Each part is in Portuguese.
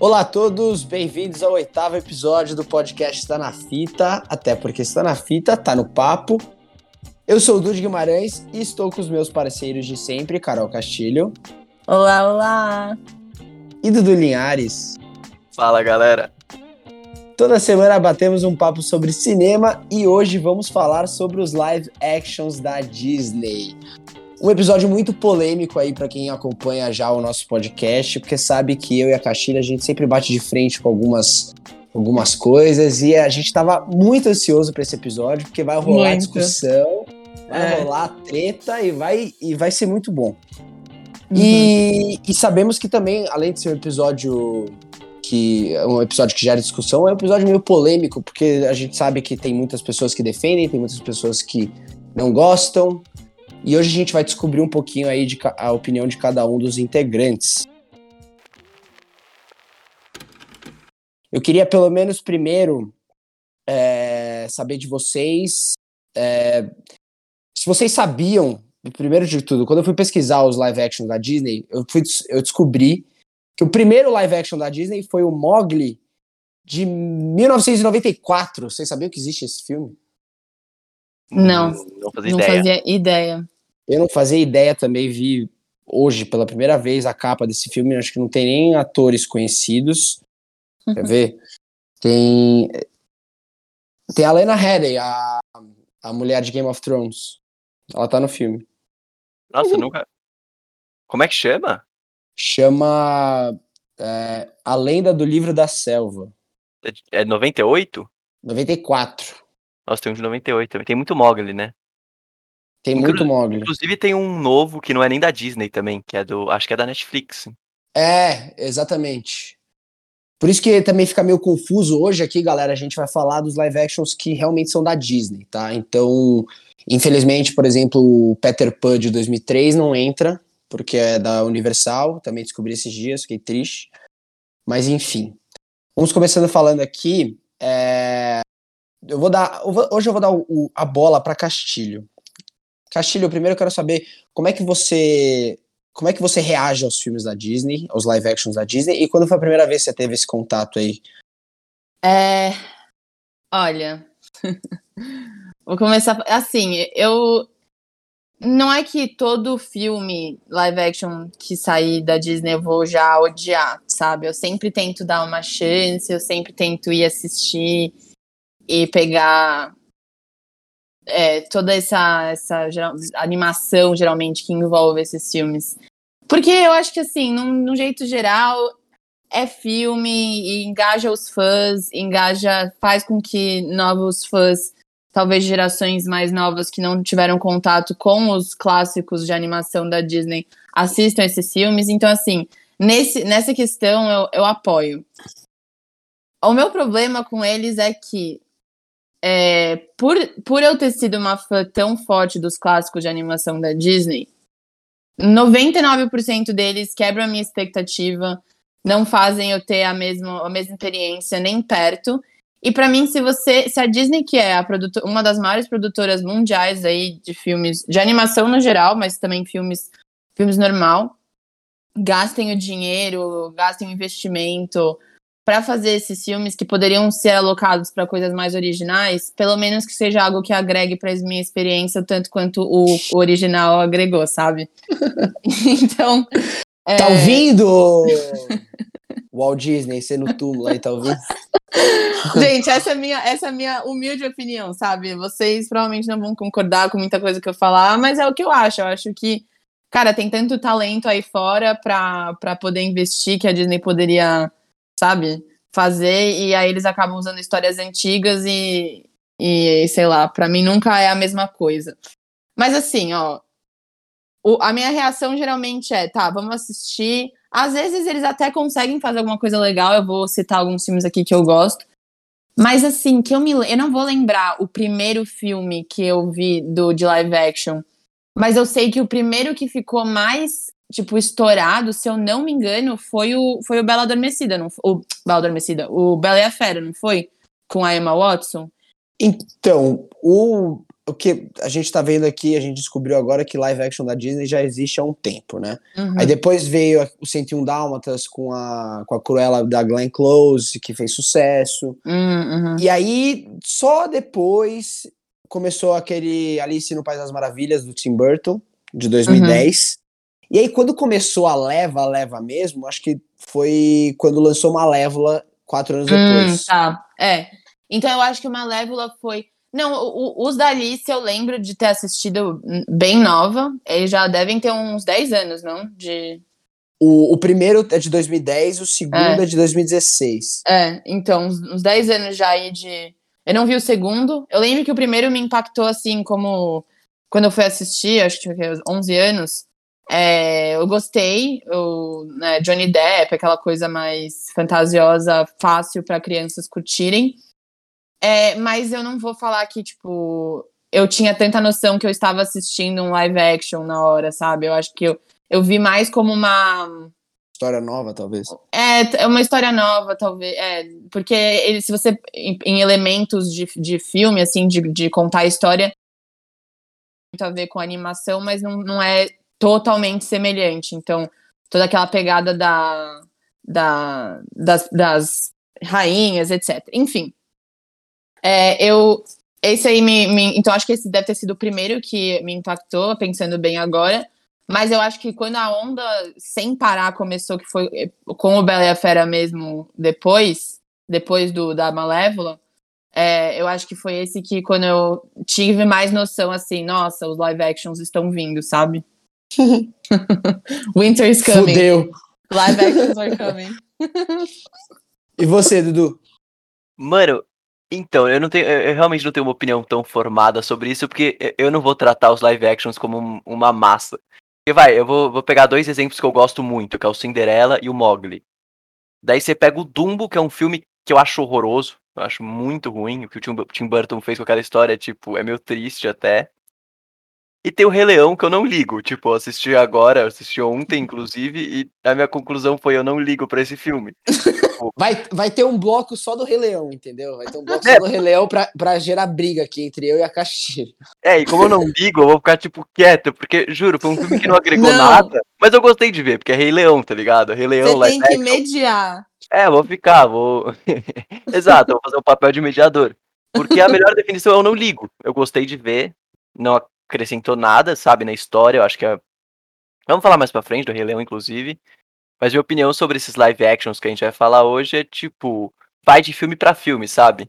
Olá a todos, bem-vindos ao oitavo episódio do podcast Está na Fita, até porque está na fita, tá no papo. Eu sou o Dude Guimarães e estou com os meus parceiros de sempre, Carol Castilho. Olá, olá! E Dudu Linhares. Fala, galera! Toda semana batemos um papo sobre cinema e hoje vamos falar sobre os live actions da Disney. Um episódio muito polêmico aí para quem acompanha já o nosso podcast, porque sabe que eu e a Castilha a gente sempre bate de frente com algumas algumas coisas e a gente estava muito ansioso para esse episódio, porque vai rolar muito. discussão, vai é. rolar treta e vai e vai ser muito bom. Uhum. E, e sabemos que também, além de ser um episódio que é um episódio que gera discussão, é um episódio meio polêmico, porque a gente sabe que tem muitas pessoas que defendem, tem muitas pessoas que não gostam. E hoje a gente vai descobrir um pouquinho aí de a opinião de cada um dos integrantes. Eu queria pelo menos primeiro é, saber de vocês é, se vocês sabiam, primeiro de tudo, quando eu fui pesquisar os live action da Disney, eu, fui, eu descobri que o primeiro live action da Disney foi o Mogli de 1994. Vocês sabiam que existe esse filme? Não, não fazia, não ideia. fazia ideia. Eu não fazia ideia também, vi hoje pela primeira vez a capa desse filme, acho que não tem nem atores conhecidos. Quer ver? Tem tem a Lena Headey, a, a mulher de Game of Thrones. Ela tá no filme. Nossa, uhum. nunca. Como é que chama? Chama é, A Lenda do Livro da Selva. É 98? 94. Nossa, tem um de 98 também. Tem muito Mogli, né? Tem Inclu muito Mogli. Inclusive tem um novo que não é nem da Disney também, que é do. Acho que é da Netflix. É, exatamente. Por isso que também fica meio confuso hoje aqui, galera. A gente vai falar dos live actions que realmente são da Disney, tá? Então, infelizmente, por exemplo, o Peter Pan de 2003 não entra, porque é da Universal, também descobri esses dias, fiquei triste. Mas enfim. Vamos começando falando aqui. É... Eu vou dar. Hoje eu vou dar o, a bola para Castilho. Castilho, primeiro eu quero saber como é que você. Como é que você reage aos filmes da Disney, aos live actions da Disney, e quando foi a primeira vez que você teve esse contato aí? É. Olha. Vou começar. Assim, eu não é que todo filme live action que sair da Disney eu vou já odiar, sabe? Eu sempre tento dar uma chance, eu sempre tento ir assistir e pegar é, toda essa, essa geral, animação, geralmente, que envolve esses filmes. Porque eu acho que, assim, num, num jeito geral, é filme e engaja os fãs, engaja, faz com que novos fãs talvez gerações mais novas que não tiveram contato com os clássicos de animação da Disney assistam esses filmes. Então, assim, nesse, nessa questão eu, eu apoio. O meu problema com eles é que, é, por, por eu ter sido uma fã tão forte dos clássicos de animação da Disney, 99% deles quebram a minha expectativa, não fazem eu ter a mesma, a mesma experiência nem perto. E para mim, se você, se a Disney, que é uma das maiores produtoras mundiais aí de filmes, de animação no geral, mas também filmes, filmes normal, gastem o dinheiro, gastem o investimento para fazer esses filmes que poderiam ser alocados para coisas mais originais, pelo menos que seja algo que agregue para minha experiência tanto quanto o, original agregou, sabe? então, é... Tá ouvindo? Walt Disney, no túmulo aí, ouvindo? Gente, essa é, minha, essa é minha humilde opinião, sabe? Vocês provavelmente não vão concordar com muita coisa que eu falar, mas é o que eu acho. Eu acho que, cara, tem tanto talento aí fora pra poder investir que a Disney poderia, sabe, fazer, e aí eles acabam usando histórias antigas e, e sei lá, pra mim nunca é a mesma coisa. Mas assim, ó, o, a minha reação geralmente é, tá, vamos assistir às vezes eles até conseguem fazer alguma coisa legal, eu vou citar alguns filmes aqui que eu gosto. Mas assim, que eu me eu não vou lembrar o primeiro filme que eu vi do de live action, mas eu sei que o primeiro que ficou mais tipo estourado, se eu não me engano, foi o foi o Bela Adormecida, não o Bela Adormecida, o Bela e a Fera, não foi? Com a Emma Watson? Então, o o que a gente tá vendo aqui, a gente descobriu agora que live action da Disney já existe há um tempo, né? Uhum. Aí depois veio o 101 Dálmatas com a, com a Cruella da Glenn Close, que fez sucesso. Hum, uhum. E aí, só depois começou aquele Alice no País das Maravilhas do Tim Burton, de 2010. E aí, quando começou a leva, a leva mesmo, acho que foi quando lançou Malévola quatro anos Hum, depois. tá. É. Então eu acho que o Malévola foi. Não, o- o- os da Alice eu lembro de ter assistido bem nova. Eles já devem ter uns 10 anos, não? De. O, o primeiro é de 2010, o segundo é, É. de 2016. É, então, uns, uns 10 anos já aí de. Eu não vi o segundo. Eu lembro que o primeiro me impactou assim, como. Quando eu fui assistir, acho que tinha o quê, 11 anos. É, eu gostei, o né, Johnny Depp, aquela coisa mais fantasiosa, fácil para crianças curtirem. É, mas eu não vou falar que, tipo, eu tinha tanta noção que eu estava assistindo um live action na hora, sabe? Eu acho que eu, eu vi mais como uma. História nova, talvez. É, é uma história nova, talvez. É, porque ele, se você. Em, em elementos de, de filme, assim, de, de contar a história, tem muito a ver com a animação, mas não, não é totalmente semelhante. Então, toda aquela pegada da, da, das, das rainhas, etc. Enfim. É, eu. Esse aí me, me- Então, acho que esse deve ter sido o primeiro que me impactou, pensando bem agora. Mas eu acho que quando a onda sem parar começou, que foi eh, com o Bela e a Fera mesmo depois, depois do da Malévola, é, eu acho que foi esse que quando eu tive mais noção, assim, nossa, os live actions estão vindo, sabe? Winter is coming. Fudeu. Live actions are coming. E você, Dudu? Mano, então, eu não tenho, eu realmente não tenho uma opinião tão formada sobre isso, porque eu- não vou tratar os live actions como um- uma massa. Porque vai, eu vou, vou pegar dois exemplos que eu gosto muito, que é o Cinderela e o Mowgli. Daí você pega o Dumbo, que é um filme que eu acho horroroso, eu acho muito ruim, o que o Tim Burton fez com aquela história, tipo, é meio triste até. E tem o Rei Leão, que eu não ligo, tipo, eu assisti agora, eu assisti ontem, inclusive, e a minha conclusão foi, eu não ligo pra esse filme. Vai, vai ter um bloco só do Rei Leão, entendeu? Vai ter um bloco É. só do Rei Leão pra, pra gerar briga aqui entre eu e a Caxira. É, e como eu não ligo, eu vou ficar, tipo, quieto, porque, juro, foi um filme que não agregou Não. nada, mas eu gostei de ver, porque é Rei Leão, tá ligado? Rei Leão, Você tem que action. mediar. É, vou ficar, vou. Exato, eu vou fazer o papel de mediador. Porque a melhor definição é eu não ligo. Eu gostei de ver, não acrescentou nada, sabe, na história. Eu acho que é. Vamos falar mais pra frente do Rei Leão, inclusive. Mas minha opinião sobre esses live actions que a gente vai falar hoje é tipo. Vai de filme pra filme, sabe?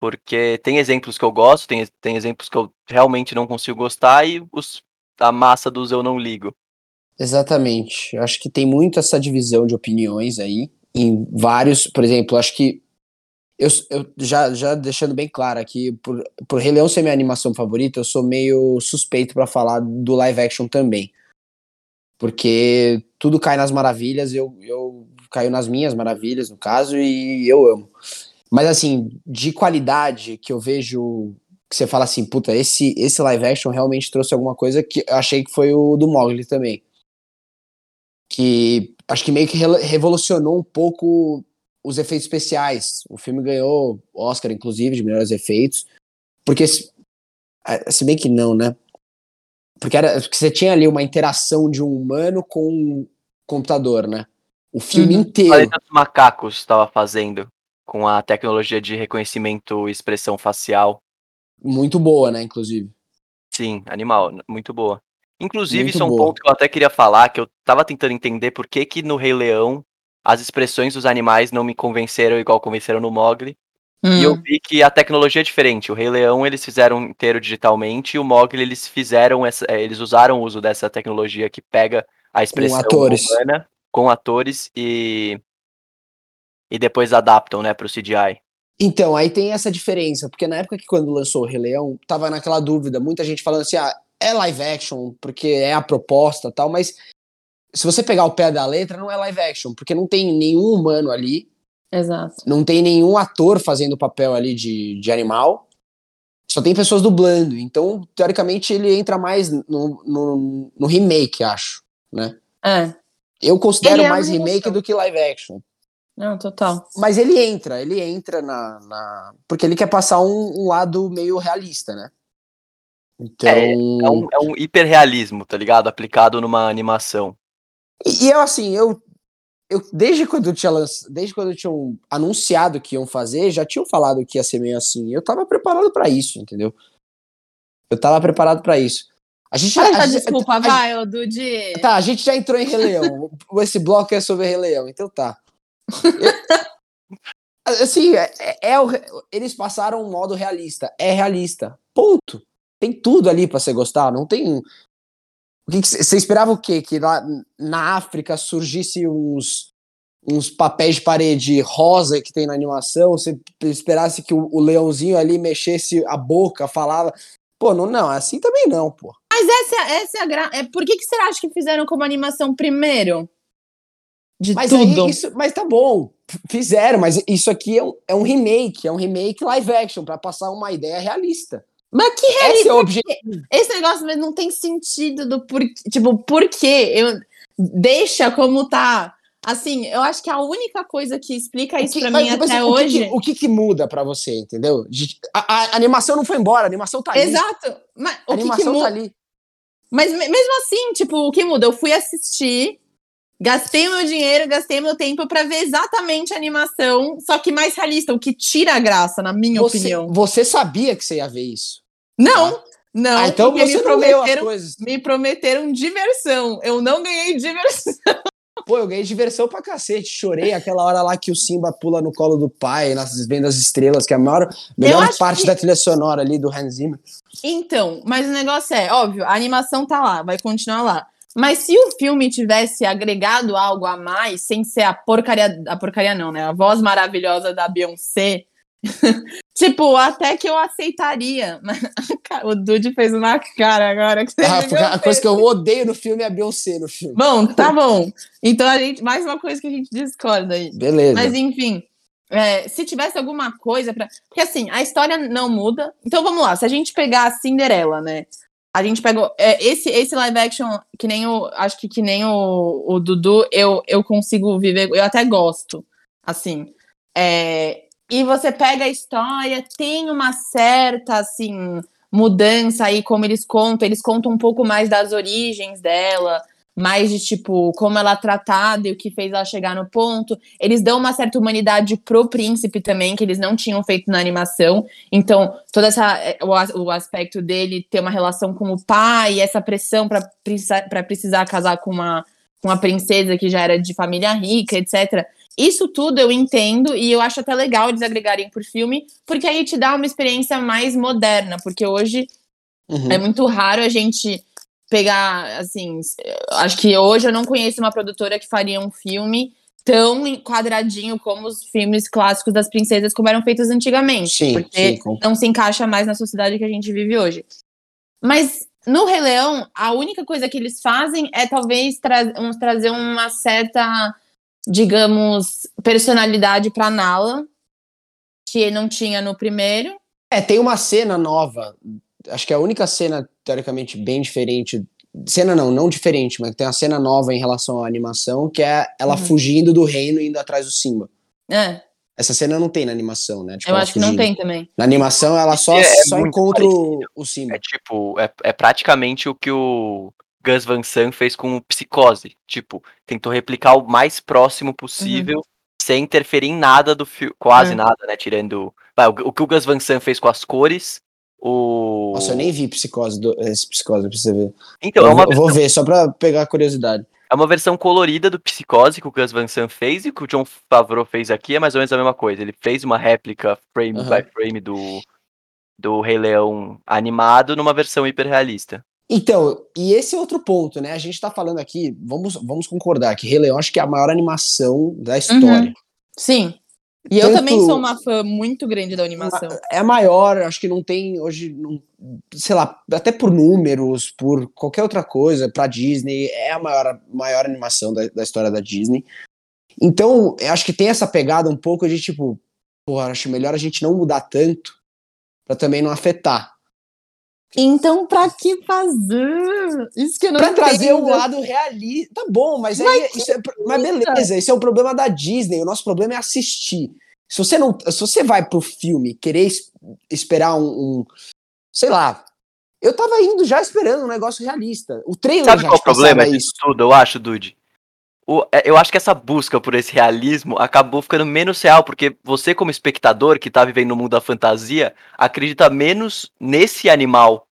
Porque tem exemplos que eu gosto, tem, tem exemplos que eu realmente não consigo gostar e os, a massa dos eu não ligo. Exatamente. Acho que tem muito essa divisão de opiniões aí. Em vários, por exemplo, acho que. Eu, eu já, já deixando bem claro aqui, por, por Rei Leão ser minha animação favorita, eu sou meio suspeito pra falar do live action também. Porque tudo cai nas maravilhas, eu, eu caio nas minhas maravilhas, no caso, e eu amo. Mas assim, de qualidade que eu vejo que você fala assim, puta, esse, esse live action realmente trouxe alguma coisa que eu achei que foi o do Mowgli também. Que acho que meio que re- revolucionou um pouco os efeitos especiais. O filme ganhou Oscar, inclusive, de melhores efeitos. Porque, se, ah, se bem que não, né? Porque, era, porque você tinha ali uma interação de um humano com um computador, né? O filme Uhum. inteiro. Planeta dos Macacos estava fazendo com a tecnologia de reconhecimento e expressão facial. Muito boa, né? Inclusive. Sim, animal, muito boa. Inclusive, Muito isso é um boa. ponto que eu até queria falar, que eu tava tentando entender por que que no Rei Leão as expressões dos animais não me convenceram igual convenceram no Mogli. E eu Hum. vi que a tecnologia é diferente. O Rei Leão eles fizeram inteiro digitalmente e o Mogli eles fizeram essa, eh, eles usaram o uso dessa tecnologia que pega a expressão atores. humana com atores e e depois adaptam, né, pro CGI. Então, aí tem essa diferença, porque na época que quando lançou o Rei Leão, tava naquela dúvida, muita gente falando assim, ah, é live action, porque é a proposta e tal, mas se você pegar o pé da letra, não é live action, porque não tem nenhum humano ali, Exato. não tem nenhum ator fazendo o papel ali de, de animal, só tem pessoas dublando, então, teoricamente, ele entra mais no, no, no remake, acho, né? É. Eu considero é mais remake emoção. do que live action. Não, total. Mas ele entra, ele entra na. na- porque ele quer passar um, um lado meio realista, né? Então. É, é um, é um hiperrealismo, tá ligado? Aplicado numa animação. E, e eu, assim, eu, eu desde quando eu tinha desde quando eu tinha um... anunciado que iam fazer, já tinham falado que ia ser meio assim. Eu tava preparado pra isso, entendeu? Eu tava preparado pra isso. A gente Fala a essa gente- desculpa, a- vai, ô Dude. Tá, a gente já entrou em Rei Leão. Esse bloco é sobre Rei Leão, então tá. Eu- assim, é, é- é eles passaram um modo realista. É realista. Ponto. Tem tudo ali pra você gostar. Não tem. Você esperava o quê? Que lá na África surgisse uns, uns papéis de parede rosa que tem na animação? Você esperasse que o, o leãozinho ali mexesse a boca, falava. Pô, não, não, assim também não, pô. Mas essa, é- essa é a gra... é, Por que, que você acha que fizeram como animação primeiro? De Mas tudo. aí, isso, mas tá bom, fizeram, mas isso aqui é um, é um remake, é um remake live action, pra passar uma ideia realista. Mas que Esse é o objetivo. Esse negócio mas não tem sentido do porquê. Tipo, por quê? Eu... Deixa como tá. Assim, eu acho que a única coisa que explica isso pra mim mas até o que hoje. que- o que, que muda pra você, entendeu? De- a, a animação não foi embora, a animação tá ali. Exato. Mas A que que animação tá ali. Mas me- mesmo assim, tipo, o que muda? Eu fui assistir, gastei meu dinheiro, gastei meu tempo pra ver exatamente a animação, só que mais realista, o que tira a graça, na minha Você, opinião. você sabia que você ia ver isso. Não, não, ah, então você me prometeram, coisas. me prometeram diversão. Eu não ganhei diversão. Pô, eu ganhei diversão pra cacete. Chorei aquela hora lá que o Simba pula no colo do pai, nas vendo as estrelas, que é a maior, melhor parte que- da trilha sonora ali do Hans Zimmer. Então, mas o negócio é, óbvio, a animação tá lá, vai continuar lá. Mas se o filme tivesse agregado algo a mais, sem ser a porcaria, a porcaria não, né? A voz maravilhosa da Beyoncé, tipo, até que eu aceitaria. Mas o Dude fez uma cara agora que Ah, a coisa que eu odeio no filme é a Beyoncé no filme. Bom, tá bom. Então a gente, mais uma coisa que a gente discorda aí. Beleza. Mas enfim, é, se tivesse alguma coisa pra. Porque assim, a história não muda. Então vamos lá, se a gente pegar a Cinderela, né? A gente pegou. é, esse, esse live action, que nem o. Acho que que nem o, o Dudu, eu, eu consigo viver. Eu até gosto. Assim. É, e você pega a história, tem uma certa, assim, mudança aí, como eles contam. Eles contam um pouco mais das origens dela mais de tipo como ela é tratada e o que fez ela chegar no ponto. Eles dão uma certa humanidade pro príncipe também, que eles não tinham feito na animação. Então, todo essa eh, o, o aspecto dele ter uma relação com o pai, essa pressão para precisar, precisar casar com uma, com uma princesa que já era de família rica, etc. Isso tudo eu entendo e eu acho até legal eles agregarem por filme, porque aí te dá uma experiência mais moderna, porque hoje Uhum. é muito raro a gente pegar, assim, acho que hoje eu não conheço uma produtora que faria um filme tão quadradinho como os filmes clássicos das princesas como eram feitos antigamente, Sim, porque sim, não se encaixa mais na sociedade que a gente vive hoje. Mas no Rei Leão, a única coisa que eles fazem é talvez tra trazer uma certa, digamos, personalidade para Nala, que não tinha no primeiro. É, tem uma cena nova. Acho que é a única cena, teoricamente, bem diferente. Cena não, não diferente, mas tem uma cena nova em relação à animação, que é ela Uhum. fugindo do reino e indo atrás do Simba. É, Essa cena não tem na animação, né? Tipo, eu acho que não fugindo. tem também. Na animação, ela só, É, só muito encontra o, o Simba. É tipo, é, é praticamente o que o Gus Van Sant fez com o Psicose. Tipo, tentou replicar o mais próximo possível, sem interferir em nada do filme. Quase É. nada, né? Tirando. Vai, o, o que o Gus Van Sant fez com as cores. O. Nossa, eu nem vi psicose, do, esse psicose pra você ver. Então, eu, é uma, vou, eu vou ver, só pra pegar a curiosidade. é uma versão colorida do Psicose que o Gus Van Sant fez e o que o John Favreau fez aqui é mais ou menos a mesma coisa. Ele fez uma réplica frame Aham. by frame do, do Rei Leão animado numa versão hiperrealista. Então, e esse é outro ponto, né? A gente tá falando aqui, vamos, vamos concordar que Rei Leão acho que é a maior animação da história. Sim. E eu Tanto- também sou uma fã muito grande da animação. É a maior, acho que não tem hoje, não- sei lá, até por números, por qualquer outra coisa, pra Disney, é a maior, maior animação da, da história da Disney. Então, eu acho que tem essa pegada um pouco de tipo, porra, acho melhor a gente não mudar tanto pra também não afetar. Então, pra que fazer? Isso que eu não Pra trazer um entendo. lado realista. Tá bom, mas aí. Isso é, mas beleza, esse é o problema da Disney. O nosso problema é assistir. Se você não. Se você vai pro filme querer es- esperar um. um, sei lá. eu tava indo já esperando um negócio realista. O trailer Sabe já qual o problema passava disso tudo, eu acho, Dude? O- é, eu acho que essa busca por esse realismo acabou ficando menos real, porque você, como espectador que tá vivendo no mundo da fantasia, acredita menos nesse animal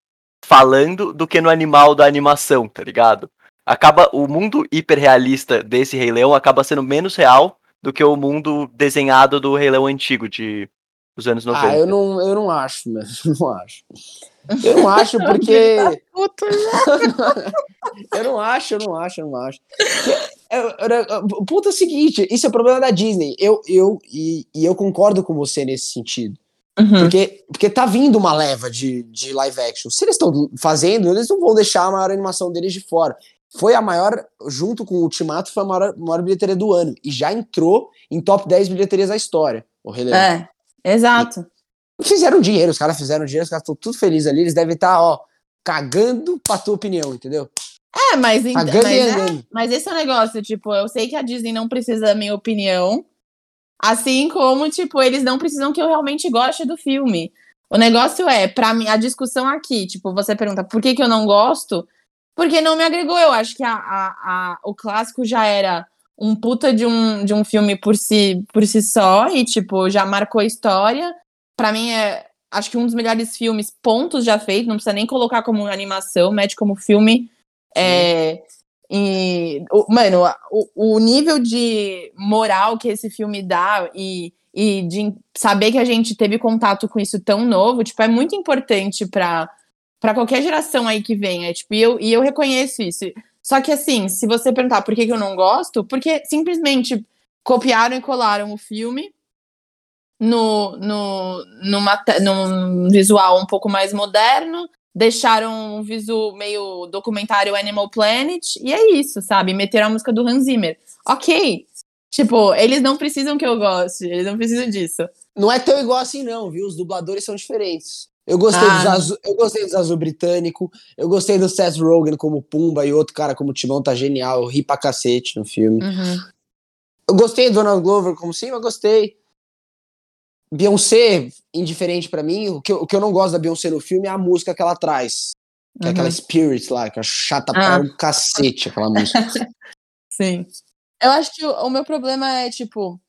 falando do que no animal da animação, tá ligado? Acaba o mundo hiperrealista desse Rei Leão acaba sendo menos real do que o mundo desenhado do Rei Leão antigo de dos anos 90. Ah, eu não, eu não acho, mesmo. Não acho. Eu não acho porque. Puta, eu não acho, eu não acho, eu não acho. O ponto é o seguinte: isso é problema da Disney. Eu, eu, e, e eu concordo com você nesse sentido. Uhum. Porque, porque tá vindo uma leva de, de live action. Se eles estão fazendo, eles não vão deixar a maior animação deles de fora. Foi a maior, junto com o Ultimato, foi a maior, maior bilheteria do ano. E já entrou em top 10 bilheterias da história. O Rei Leão. É, exato. Fizeram dinheiro, os caras fizeram dinheiro, os caras estão tudo felizes ali. Eles devem estar, ó, cagando pra tua opinião, entendeu? É, mas, mas, e é- mas esse é o negócio, tipo, eu sei que a Disney não precisa da minha opinião, assim como, tipo, eles não precisam que eu realmente goste do filme. O negócio é, pra mim, a discussão aqui, tipo, você pergunta por que, que eu não gosto? Porque não me agregou. Eu acho que a, a, a- o clássico já era um puta de um, de um filme por si, por si só, e, tipo, já marcou a história. Pra mim é, acho que um dos melhores filmes, pontos já feito, não precisa nem colocar como animação, mete como filme. É, e, o- mano, o, o nível de moral que esse filme dá e, e de saber que a gente teve contato com isso tão novo, tipo, é muito importante pra para qualquer geração aí que venha, tipo, e eu, e eu reconheço isso. Só que assim, se você perguntar por que, que eu não gosto, porque simplesmente copiaram e colaram o filme no, no, numa, num visual um pouco mais moderno, deixaram um visual meio documentário Animal Planet, e é isso, sabe? Meteram a música do Hans Zimmer. Ok. Tipo, eles não precisam que eu goste, eles não precisam disso. Não é tão igual assim, não, viu? Os dubladores são diferentes. Eu gostei, Ah. dos azul, eu gostei dos azul britânico, eu gostei do Seth Rogen como Pumba e outro cara como Timão tá genial, eu ri pra cacete no filme. Uhum. Eu gostei do Donald Glover como sim, eu gostei. Beyoncé, indiferente pra mim, o que, eu, o que eu não gosto da Beyoncé no filme é a música que ela traz. Que é Uhum. aquela Spirit lá, que é chata Ah. pra um cacete aquela música. Sim. Eu acho que o, o meu problema é, tipo.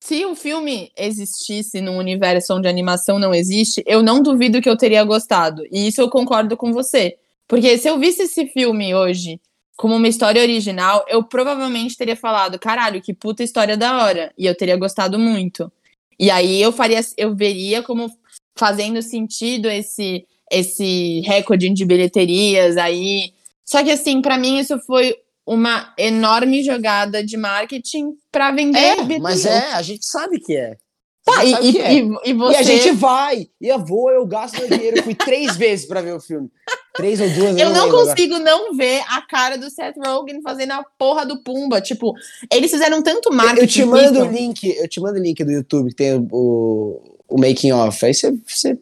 Se o filme existisse num universo onde animação não existe, eu não duvido que eu teria gostado. E isso eu concordo com você. Porque se eu visse esse filme hoje como uma história original, eu provavelmente teria falado, caralho, que puta história da hora. E eu teria gostado muito. E aí eu faria, eu veria como fazendo sentido esse esse recorde de bilheterias aí. Só que assim, pra mim isso foi uma enorme jogada de marketing pra vender é, mas é, a gente sabe que é. Tá, e, e, que é. e, e você E a gente vai, e eu vou, eu gasto meu dinheiro. Eu fui três vezes pra ver o filme. Três ou duas, Eu não lembro agora. consigo não ver a cara do Seth Rogen fazendo a porra do Pumba. Tipo, eles fizeram tanto marketing. Eu te mando o link, eu te mando o link do YouTube que tem o, o making off. Aí você. você,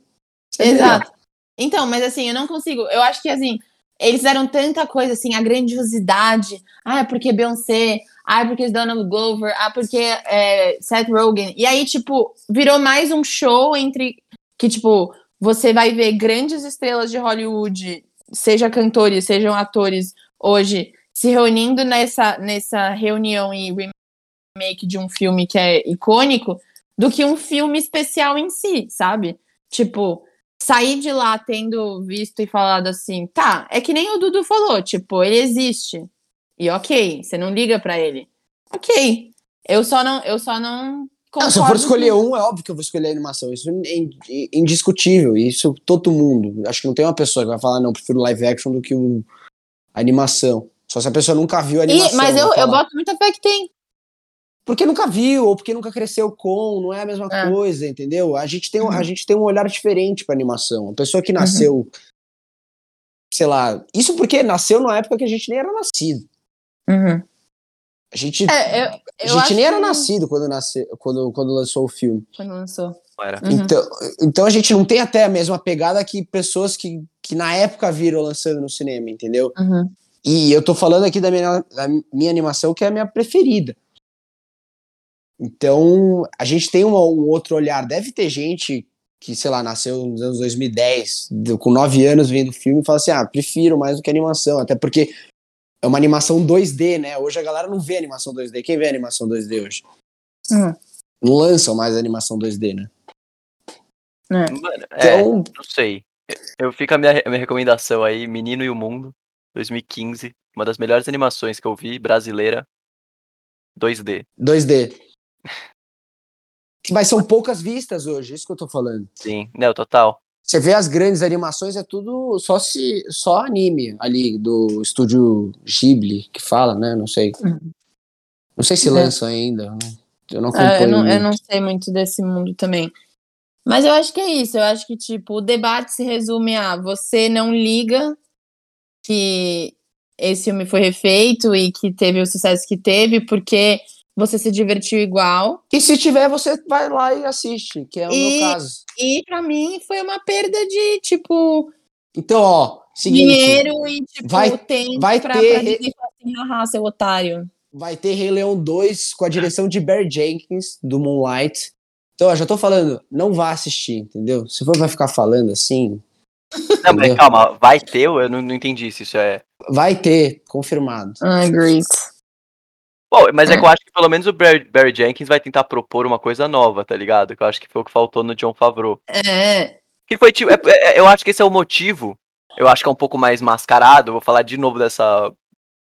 você vê. Exato. Então, mas assim, eu não consigo. Eu acho que assim, eles fizeram tanta coisa, assim, a grandiosidade. Ah, é porque Beyoncé. Ah, é porque Donald Glover. Ah, porque é, Seth Rogen. E aí, tipo, virou mais um show entre. Que, tipo, você vai ver grandes estrelas de Hollywood, seja cantores, sejam atores, hoje, se reunindo nessa, nessa reunião e remake de um filme que é icônico, do que um filme especial em si, sabe? Tipo, sair de lá tendo visto e falado assim, tá, é que nem o Dudu falou, tipo, ele existe. E ok, você não liga pra ele. Ok. Eu só não, eu só não Não, se eu for escolher um, é óbvio que eu vou escolher a animação. Isso é in- in- indiscutível. Isso todo mundo. Acho que não tem uma pessoa que vai falar, não, prefiro live action do que a animação. Só se a pessoa nunca viu a E- animação. mas eu, eu boto muita fé que tem. Porque nunca viu, ou porque nunca cresceu com, não é a mesma É. coisa, entendeu? A gente, tem, um- a Uhum. gente tem um olhar diferente pra animação. A pessoa que nasceu, sei lá, isso porque nasceu numa época que a gente nem era nascido. A gente, É, eu, a eu gente acho nem era que- nascido quando, nasceu, quando, quando lançou o filme. Quando lançou. Uhum. Então, então a gente não tem até a mesma pegada que pessoas que, que na época viram lançando no cinema, entendeu? Uhum. E eu tô falando aqui da minha, da minha animação, que é a minha preferida. Então, a gente tem uma- um outro olhar. Deve ter gente que, sei lá, nasceu nos anos 2010, deu- com 9 anos vendo o filme, fala assim: ah, prefiro mais do que animação. Até porque é uma animação 2D, né? Hoje a galera não vê animação 2D. Quem vê animação 2D hoje? Hum. Não lançam mais animação 2D, né? Mano, é, Então, não sei. Eu fico a minha, a minha recomendação aí, Menino e o Mundo, 2015. Uma das melhores animações que eu vi, brasileira, 2D. 2D. Mas são poucas vistas hoje, isso que eu tô falando. Sim, não, total. Você vê as grandes animações, é tudo só se só anime ali do estúdio Ghibli que fala, né? Não sei. Uhum. Não sei se É. lançam ainda. Eu não Ah, eu, acompanho. não, eu muito. não sei muito desse mundo também. Mas eu acho que é isso. Eu acho que, tipo, o debate se resume a você não liga que esse filme foi refeito e que teve o sucesso que teve, porque você se divertiu igual. E se tiver, você vai lá e assiste, que é o E- meu caso. E pra mim foi uma perda de, tipo, Então, ó, seguinte, dinheiro e, tipo, vai- tempo vai pra, ter pra falar assim, haha, seu otário. vai ter Rei Leão 2 com a direção de Barry Jenkins, do Moonlight. Então, ó, já tô falando, não vá assistir, entendeu? Se for vai ficar falando assim, Não, mas calma, vai ter? Eu não, não entendi se isso é. vai ter, confirmado. Ai, Grace. Bom, mas é que eu acho que pelo menos o Barry, Barry Jenkins vai tentar propor uma coisa nova, tá ligado? Que eu acho que foi o que faltou no John Favreau. É, Que foi tipo. é- é- eu acho que esse é o motivo. Eu acho que é um pouco mais mascarado. Vou falar de novo dessa.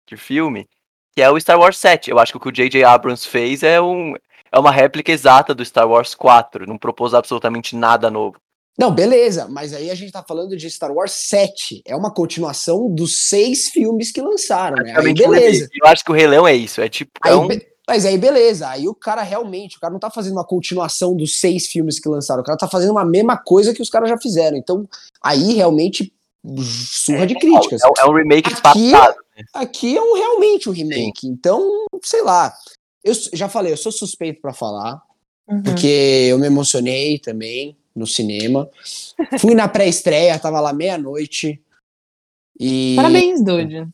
de filme. Que é o Star Wars 7. Eu acho que o que o J.J. Abrams fez é, um, é uma réplica exata do Star Wars 4. Não propôs absolutamente nada novo. Não, beleza, mas aí a gente tá falando de Star Wars 7. É uma continuação dos seis filmes que lançaram, né? Aí beleza. Eu acho que o Rei Leão é isso. É tipo. Aí é um- Mas aí beleza, aí o cara realmente, o cara não tá fazendo uma continuação dos seis filmes que lançaram, o cara tá fazendo uma mesma coisa que os caras já fizeram. Então, aí realmente surra de críticas. é, é um remake Aqui- disfarçado. Aqui é um realmente um remake. Então, sei lá. Eu já falei, eu sou suspeito pra falar, uhum. porque eu me emocionei também no cinema. Fui na pré-estreia, tava lá meia-noite. E Parabéns, Dude.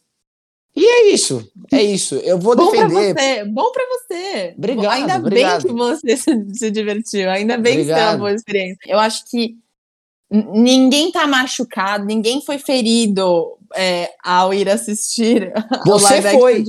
E é isso. É isso. Eu vou Bom pra defender. você, bom pra você. Obrigado, Ainda obrigado. bem que você se, se divertiu, ainda bem que você teve uma Obrigado. boa experiência. Eu acho que ninguém tá machucado, ninguém foi ferido é, ao ir assistir. Você foi.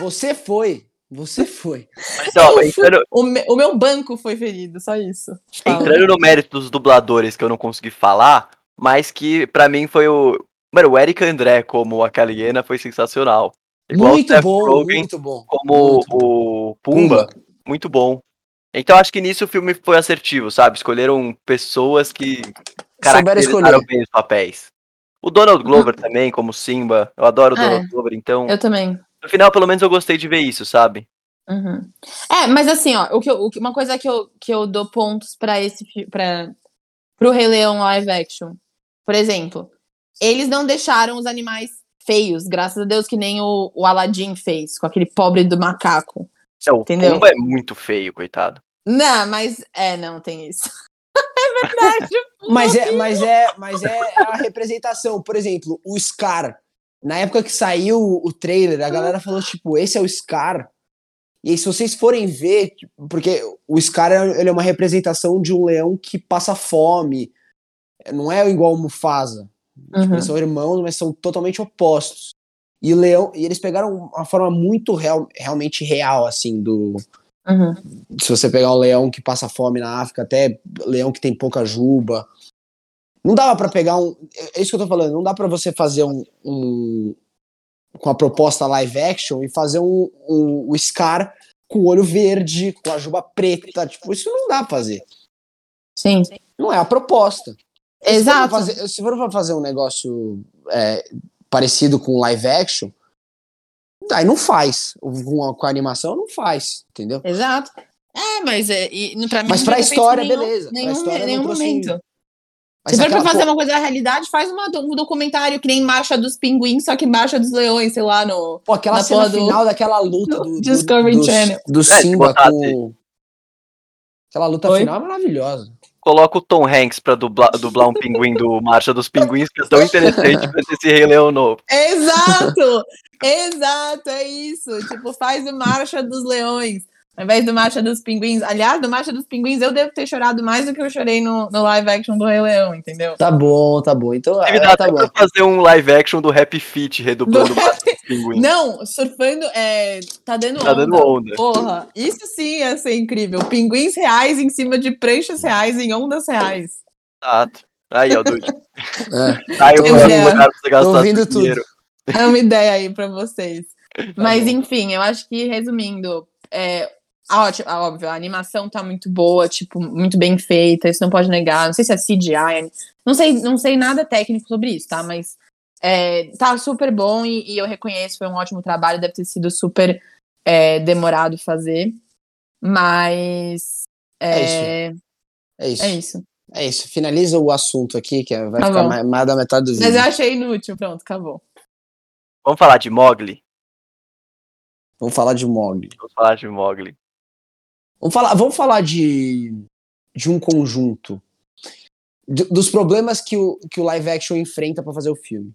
Você foi. Você foi. Mas, ó, Eu fui- entrando, O, me- o meu banco foi ferido, só isso. Fala. entrando no mérito dos dubladores que eu não consegui falar, mas que pra mim foi o. Mano, o Eric André como a Caliena foi sensacional. Igual o muito Seth bom, Rogen muito bom. como muito bom. o Pumba, muito bom. Então acho que nisso o filme foi assertivo, sabe? Escolheram pessoas que caracterizaram bem os papéis. O Donald Glover também, como Simba. Eu adoro o É. Donald Glover, então. Eu também. No final, pelo menos, eu gostei de ver isso, sabe? Uhum. É, mas assim, ó, o que eu- o que- uma coisa que eu, que eu dou pontos pra esse para pro Rei Leão live action. Por exemplo, eles não deixaram os animais feios, graças a Deus, que nem o, o Aladdin fez, com aquele pobre do macaco. Não, o Entendeu? Pumba é muito feio, coitado. Não, mas é, não tem isso. é verdade. Mas é, mas é, mas é a representação. Por exemplo, o Scar. Na época que saiu o trailer, a galera falou tipo, esse é o Scar. E aí, se vocês forem ver, tipo, porque o Scar é- ele é uma representação de um leão que passa fome. Não é igual o Mufasa. Tipo, Uhum. Eles são irmãos, mas são totalmente opostos. E o leão, e eles pegaram uma forma muito real, realmente real, assim, do, Uhum. se você pegar um leão que passa fome na África, até leão que tem pouca juba. Não dava pra pegar um. É isso que eu tô falando. Não dá pra você fazer um. um- com a proposta live action e fazer um, um, o Scar com o olho verde, com a juba preta. Tipo, isso não dá pra fazer. Sim. Não é a proposta. Se for pra Exato. fazer- se for pra fazer um negócio é, parecido com live action, aí não faz. Com a, com a animação, não faz. Entendeu? Exato. É, mas, é, e, pra mim, Mas pra feito história, nenhum, beleza. Pra Nenhum, história não nenhum momento. Mas Se for pra fazer uma coisa da realidade, faz uma, um documentário que nem Marcha dos Pinguins, só que Marcha dos Leões, sei lá, no. Pô, aquela na cena do- final daquela luta do, do, Discovery do, Channel. do se Simba botasse- com. Aquela luta Oi? final é maravilhosa. Coloca o Tom Hanks pra dublar, dublar um pinguim do Marcha dos Pinguins, que é tão interessante pra esse Rei Leão novo. Exato! Exato, é isso. Tipo, faz o Marcha dos Leões. Ao invés do Marcha dos Pinguins. Aliás, do Marcha dos Pinguins eu devo ter chorado mais do que eu chorei no, no live action do Rei Leão, entendeu? Tá bom, tá bom. Então, é, tá até bom. fazer um live action do Happy Feet redublando o Márcio dos Pinguins. Não, surfando, é, tá dando Tá onda. dando onda. Porra, isso sim ia ser incrível. Pinguins reais em cima de pranchas reais em ondas reais. Exato. Aí, ó, Dude. É. Aí eu vou lugar pra você gastar tudo. dinheiro. É uma ideia aí pra vocês. Mas bom. enfim, eu acho que resumindo, é, ótimo, a- óbvio, a animação tá muito boa, tipo, muito bem feita, isso não pode negar. Não sei se é CGI, não sei, não sei nada técnico sobre isso, tá? Mas é, tá super bom e, e eu reconheço, foi um ótimo trabalho, deve ter sido super é, demorado fazer. Mas É é, É isso. é isso. É isso. Finaliza o assunto aqui, que vai Tá ficar bom. mais, mais da metade do vídeo. Mas eu achei inútil, pronto, acabou. Vamos falar de Mogli? Vamos falar de Mogli. Vamos falar de Mogli. Vamos falar, vamos falar de, de um conjunto. Dos problemas que o, que o live action enfrenta pra fazer o filme.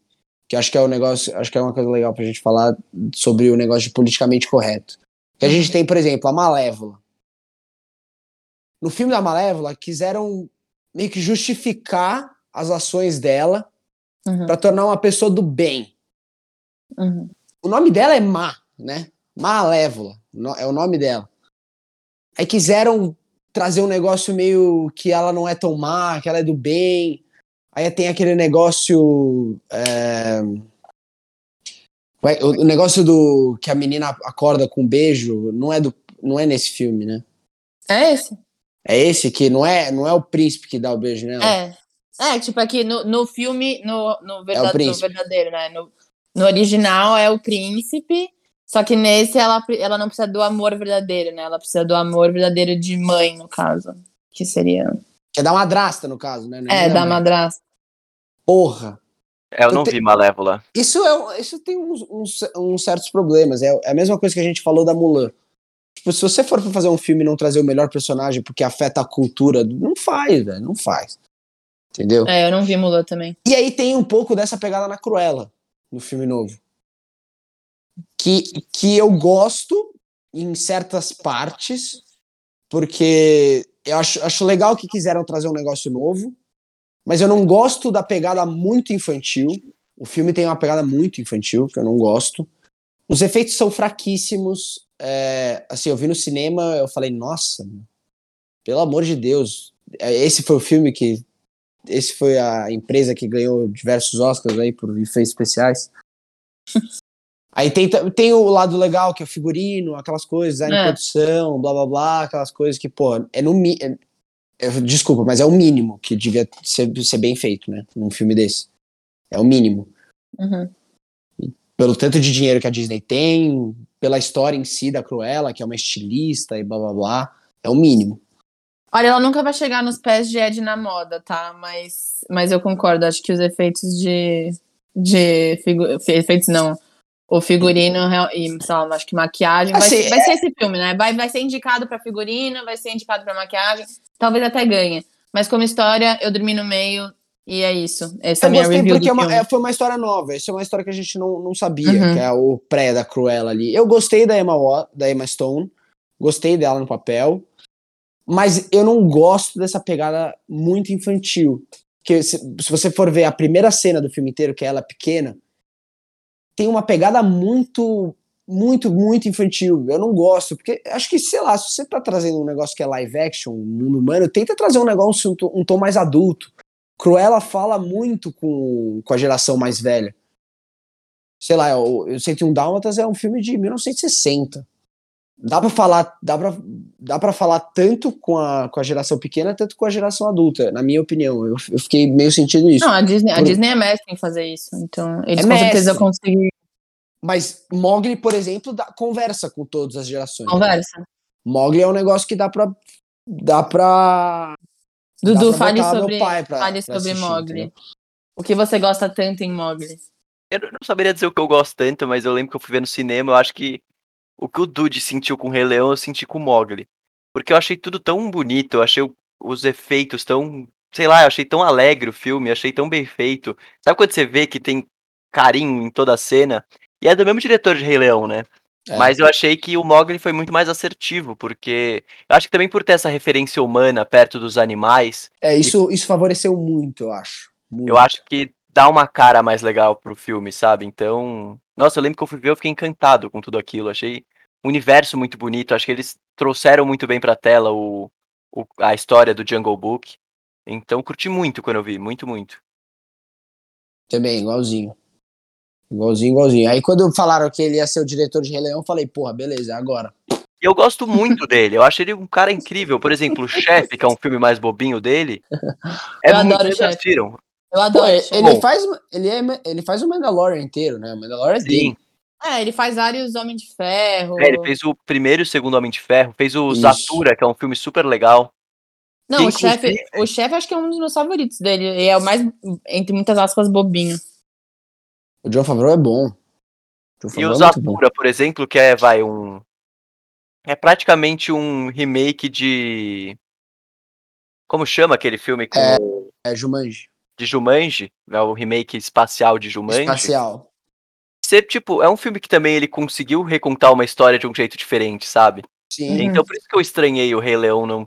Que acho que é o negócio, acho que é uma coisa legal pra gente falar sobre o negócio de politicamente correto. Que a gente tem, por exemplo, a Malévola. No filme da Malévola, quiseram meio que justificar as ações dela Uhum, pra tornar uma pessoa do bem. uhum. O nome dela é Má, né? Malévola, é o nome dela. Aí quiseram trazer um negócio meio que ela não é tão má, que ela é do bem. Aí tem aquele negócio. é, O negócio do que a menina acorda com um beijo não é, do, não é nesse filme, né? É esse? É esse que não é, não é o príncipe que dá o beijo nela. É. É, tipo aqui no, no filme, no, no, verda- no príncipe. verdadeiro, né? No, no original é o príncipe, só que nesse ela, ela não precisa do amor verdadeiro, né? Ela precisa do amor verdadeiro de mãe, no caso. Que seria. Que é da madrasta, no caso, né? Não É, nem da madrasta. Porra. É, eu não te- vi Malévola. Isso, é, isso tem uns, uns, uns certos problemas. É, é a mesma coisa que a gente falou da Mulan. Tipo, se você for pra fazer um filme e não trazer o melhor personagem porque afeta a cultura, não faz, velho. Não faz. Entendeu? É, eu não vi Mulan também. E aí tem um pouco dessa pegada na Cruella, no filme novo. Que, que eu gosto em certas partes, porque eu acho, acho legal que quiseram trazer um negócio novo, mas eu não gosto da pegada muito infantil. O filme tem uma pegada muito infantil, que eu não gosto. Os efeitos são fraquíssimos. é, assim, eu vi no cinema, eu falei, nossa, pelo amor de Deus. é, Esse foi o filme que esse foi a empresa que ganhou diversos Oscars aí por efeitos especiais. Aí tem, tem o lado legal, que é o figurino, aquelas coisas, a É. produção, blá blá blá, aquelas coisas que, pô, é no é- é- Desculpa, mas é o mínimo que devia ser, ser bem feito, né? Num filme desse. É o mínimo. Uhum. Pelo tanto de dinheiro que a Disney tem, pela história em si da Cruella, que é uma estilista e blá blá blá. É o mínimo. Olha, ela nunca vai chegar nos pés de Ed na moda, tá? Mas, mas eu concordo, acho que os efeitos de. de figu- efeitos não. O figurino e, sei lá, acho que maquiagem. vai, Assim, ser- vai ser esse filme, né? Vai, vai ser indicado pra figurino, vai ser indicado pra maquiagem. Talvez até ganhe. Mas como história, eu dormi no meio e é isso. Essa é Eu minha gostei review porque é uma- é- foi uma história nova. Isso é uma história que a gente não, não sabia, Uhum. que é o pré da Cruella ali. Eu gostei da Emma, da Emma Stone, gostei dela no papel, mas eu não gosto dessa pegada muito infantil. Porque se, se você for ver a primeira cena do filme inteiro, que é ela pequena, tem uma pegada muito, muito, muito infantil. Eu não gosto, porque acho que, sei lá, se você tá trazendo um negócio que é live action, mundo humano, tenta trazer um negócio, um tom, um tom mais adulto. Cruella fala muito com, com a geração mais velha. Sei lá, eu, eu que um Dálmatas é um filme de 1960. Dá pra falar, dá pra, dá pra falar tanto com a, com a geração pequena, tanto com a geração adulta, na minha opinião. Eu, eu fiquei meio sentindo isso. Não, a Disney, a Por- Disney é mestre em fazer isso. Então, eles É com certeza mestre. conseguem Mas Mogli, por exemplo, dá, conversa com todas as gerações. conversa. Mogli é um negócio que dá pra. Dá pra. Dudu, pra fale sobre, pai pra- fale pra sobre Mogli. O que você gosta tanto em Mogli? Eu não saberia dizer o que eu gosto tanto, mas eu lembro que eu fui ver no cinema, eu acho que o que o Dude sentiu com o Rei Leão, eu senti com o Mogli. Porque eu achei tudo tão bonito, eu achei os efeitos tão. Sei lá, eu achei tão alegre o filme, achei tão bem feito. Sabe quando você vê que tem carinho em toda a cena? E é do mesmo diretor de Rei Leão, né? É. Mas eu achei que o Mogli foi muito mais assertivo, porque eu acho que também por ter essa referência humana perto dos animais, É, isso, isso favoreceu muito, eu acho. Muito. eu acho que dá uma cara mais legal pro filme, sabe? Então, nossa, eu lembro que eu fui ver, eu fiquei encantado com tudo aquilo. Achei universo muito bonito. Acho que eles trouxeram muito bem pra tela o, o- a história do Jungle Book. Então, curti muito quando eu vi, muito, muito. Também, igualzinho. Igualzinho, igualzinho. Aí quando falaram que ele ia ser o diretor de Rei Leão, eu falei, porra, beleza, é agora. E eu gosto muito dele. Eu acho ele um cara incrível. Por exemplo, o Chefe, que é um filme mais bobinho dele. É Eu muito, adoro vocês assistiram? Eu Pô, adoro. ele, Chef. ele faz, ele, é, ele faz o Mandalorian inteiro, né? O Mandalorian é Sim. dele. É, ele faz vários Homens de Ferro. É, ele fez o primeiro e o segundo Homem de Ferro, fez o Isso. Zatura, que é um filme super legal. Não, o Inclusive- chefe, o chefe acho que é um dos meus favoritos dele. E é o mais, entre muitas aspas, bobinho. O John Favreau é bom. O E o é. Zatura, por exemplo, que é, vai, um. É praticamente um remake de. Como chama aquele filme com É. É Jumanji. de Jumanji? É o remake espacial de Jumanji. Espacial. Você, tipo, é um filme que também ele conseguiu recontar uma história de um jeito diferente, sabe? Sim. Uhum. Então por isso que eu estranhei o Rei Leão não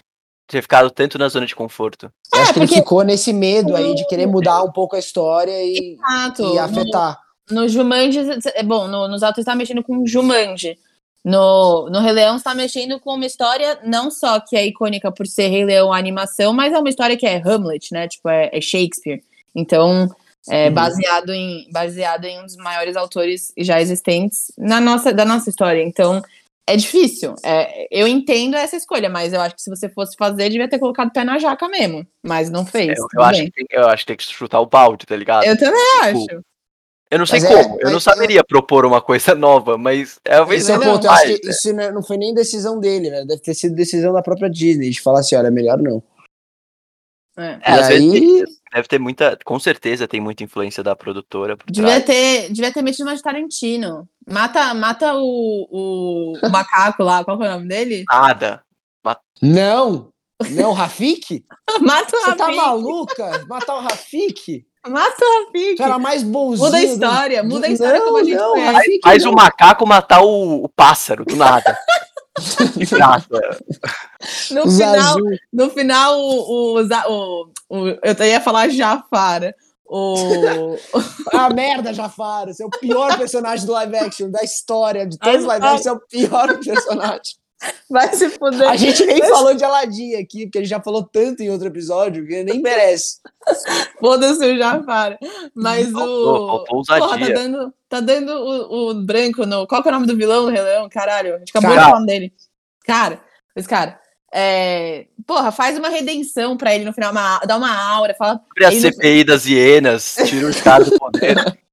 ter ficado tanto na zona de conforto. Eu acho que ele porque- ficou nesse medo aí de querer mudar um pouco a história e, Exato. e afetar. No, no Jumanji, é bom, no, nos autos você tá mexendo com Jumanji. No, no Rei Leão, você tá mexendo com uma história não só que é icônica por ser Rei Leão a animação, mas é uma história que é Hamlet, né? Tipo, é, é Shakespeare. Então, é Uhum. baseado em, baseado em um dos maiores autores já existentes na nossa, da nossa história. Então, é difícil. É, eu entendo essa escolha, mas eu acho que se você fosse fazer, devia ter colocado o pé na jaca mesmo. Mas não fez. Eu, eu acho tem, eu acho que tem que chutar o balde, tá ligado? Eu também Tipo, acho. Eu não sei Mas é, como, eu mas não saberia propor uma coisa nova, mas é talvez Esse é o ele não ponto. Eu acho que isso não- não foi nem decisão dele, né? Deve ter sido decisão da própria Disney de falar assim: olha, melhor não. É. É, às vezes aí, deve ter muita, com certeza tem muita influência da produtora por Devia trás. ter, devia ter metido mais de Tarantino. Mata, mata o, o, o macaco lá, qual que é o nome dele? Nada. não! Não, Rafik? Mata o Você tá Rafik. maluca? Matar o Rafik? Mata o Rafik. Cara mais bonzinho. Muda a história, do- muda a história não, como a gente não, Faz não. o macaco matar o, o pássaro do nada. No final, no final o, o, o, o- eu ia falar Jafar. O, Ah, merda, Jafar. Você é o pior personagem do live action da história. De todos os live action, você é o pior personagem. Vai se fuder. A gente nem falou de Aladdin aqui, porque ele já falou tanto em outro episódio que ele nem merece. Foda-se o Jafar. Mas o. Porra, tá dando, tá dando o, o branco no. Qual que é o nome do vilão do Rei Leão? Caralho, a gente acabou Cara. de falar o nome dele. Cara, esse cara. É, porra, faz uma redenção pra ele no final, uma, dá uma aura, fala. Sobre a CPI das hienas, tira os caras do poder.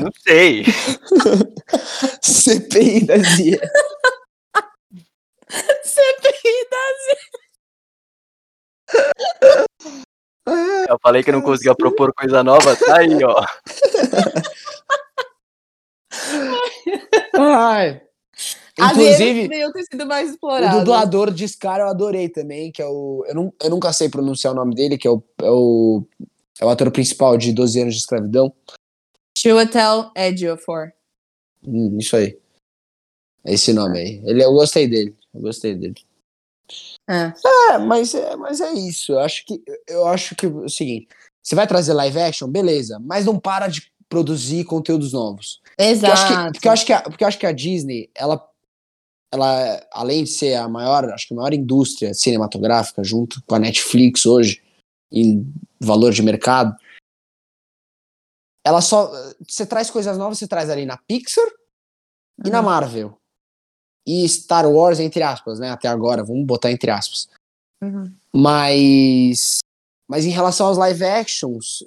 Não sei. CPI da Zia. CPI Eu falei que não conseguia propor coisa nova, tá aí, ó. Ai. Inclusive, poderiam ter sido mais o dublador de Scar eu adorei também, que é o. Eu, não, eu nunca sei pronunciar o nome dele, que é o, é o. É o ator principal de 12 anos de escravidão. Chiwetel Ejiofor. Hum, isso aí. É esse nome aí. Ele, eu gostei dele. Eu gostei dele. É. É, mas é, mas é isso. Eu acho que eu acho que é o seguinte, você vai trazer live action, beleza, mas não para de produzir conteúdos novos. Porque eu acho que, Exato. porque eu acho que a, porque eu acho que a Disney, ela ela além de ser a maior, acho que a maior indústria cinematográfica junto com a Netflix hoje em valor de mercado, ela só você traz coisas novas, você traz ali na Pixar e na Uhum. Marvel. E Star Wars entre aspas, né, até agora, vamos botar entre aspas. Uhum. Mas. Mas em relação aos live actions,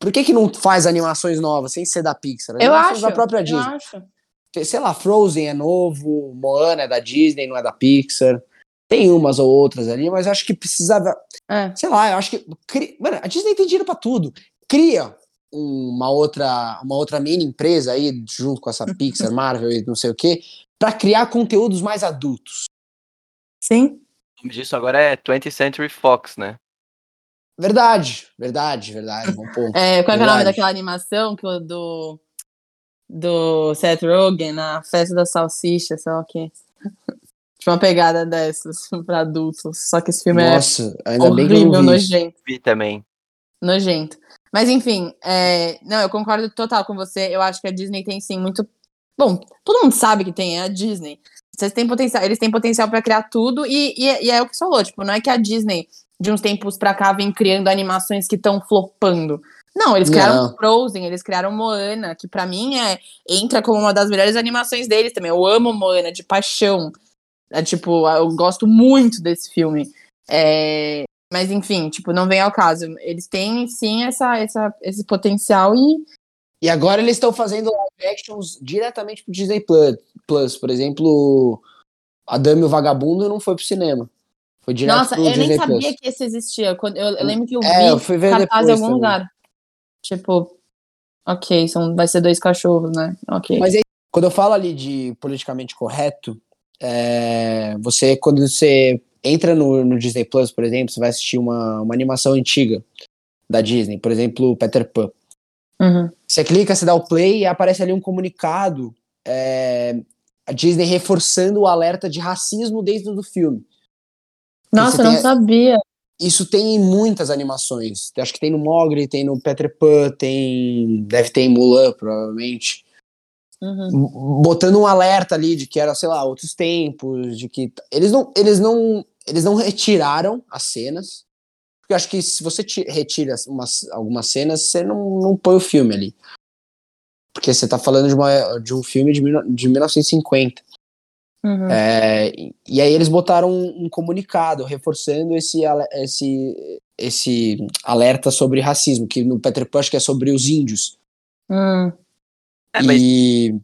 por que, que não faz animações novas sem ser da Pixar? Eu acho. da própria eu Disney. acho. Sei lá, Frozen é novo, Moana é da Disney, não é da Pixar. Tem umas ou outras ali, mas eu acho que precisava. É. Sei lá, eu acho que. cri- Mano, a Disney tem dinheiro pra tudo. Cria uma outra, uma outra mini empresa aí, junto com essa Pixar, Marvel e não sei o quê, pra criar conteúdos mais adultos. Sim. O nome disso agora é 20th Century Fox, né? Verdade, verdade, verdade. Bom ponto. É, qual é, é o nome daquela animação que do. do Seth Rogen na festa da salsicha, sei lá o quê. Tipo uma pegada dessas pra adultos. Só que esse filme Nossa, é ainda bem que eu horrível, nojento. Vi também. Nojento. Mas enfim, é, não, eu concordo total com você. Eu acho que a Disney tem sim muito. Bom, todo mundo sabe que tem, é a Disney. Vocês têm potencial, eles têm potencial pra criar tudo, e, e, e é o que você falou, tipo, não é que a Disney, de uns tempos pra cá, vem criando animações que estão flopando. Não, eles criaram Não. Frozen, eles criaram Moana, que pra mim é entra como uma das melhores animações deles também. Eu amo Moana de paixão. É tipo, eu gosto muito desse filme. É, mas enfim, tipo, não vem ao caso. Eles têm sim essa, essa, esse potencial e E agora eles estão fazendo actions diretamente pro Disney Plus. Por exemplo, A Dama e o Vagabundo não foi pro cinema. Foi direto Nossa, pro eu Disney nem sabia Plus. que esse existia. Quando, eu, eu lembro que eu vi É, eu fui ver cartaz em algum também. lugar. Tipo, ok, são, vai ser dois cachorros, né? Ok. Mas aí, quando eu falo ali de politicamente correto, é, você, quando você entra no, no Disney Plus, por exemplo, você vai assistir uma, uma animação antiga da Disney, por exemplo, Peter Pan. Uhum. Você clica, você dá o play e aparece ali um comunicado, é, a Disney reforçando o alerta de racismo dentro do filme. Nossa, eu não tem- sabia. Isso tem em muitas animações. Acho que tem no Mogli, tem no Peter Pan, tem. Deve ter em Mulan, provavelmente. Uhum. botando um alerta ali de que era, sei lá, outros tempos, de que eles não eles não eles não retiraram as cenas. Porque eu acho que se você ti- retira umas, algumas cenas, você não, não põe o filme ali. Porque você tá falando de, uma, de um filme de, mil- de 1950. Uhum. É, e- e aí eles botaram um, um comunicado reforçando esse, esse, esse alerta sobre racismo, que no Peter Pan acho que é sobre os índios. Hum. É, mas E.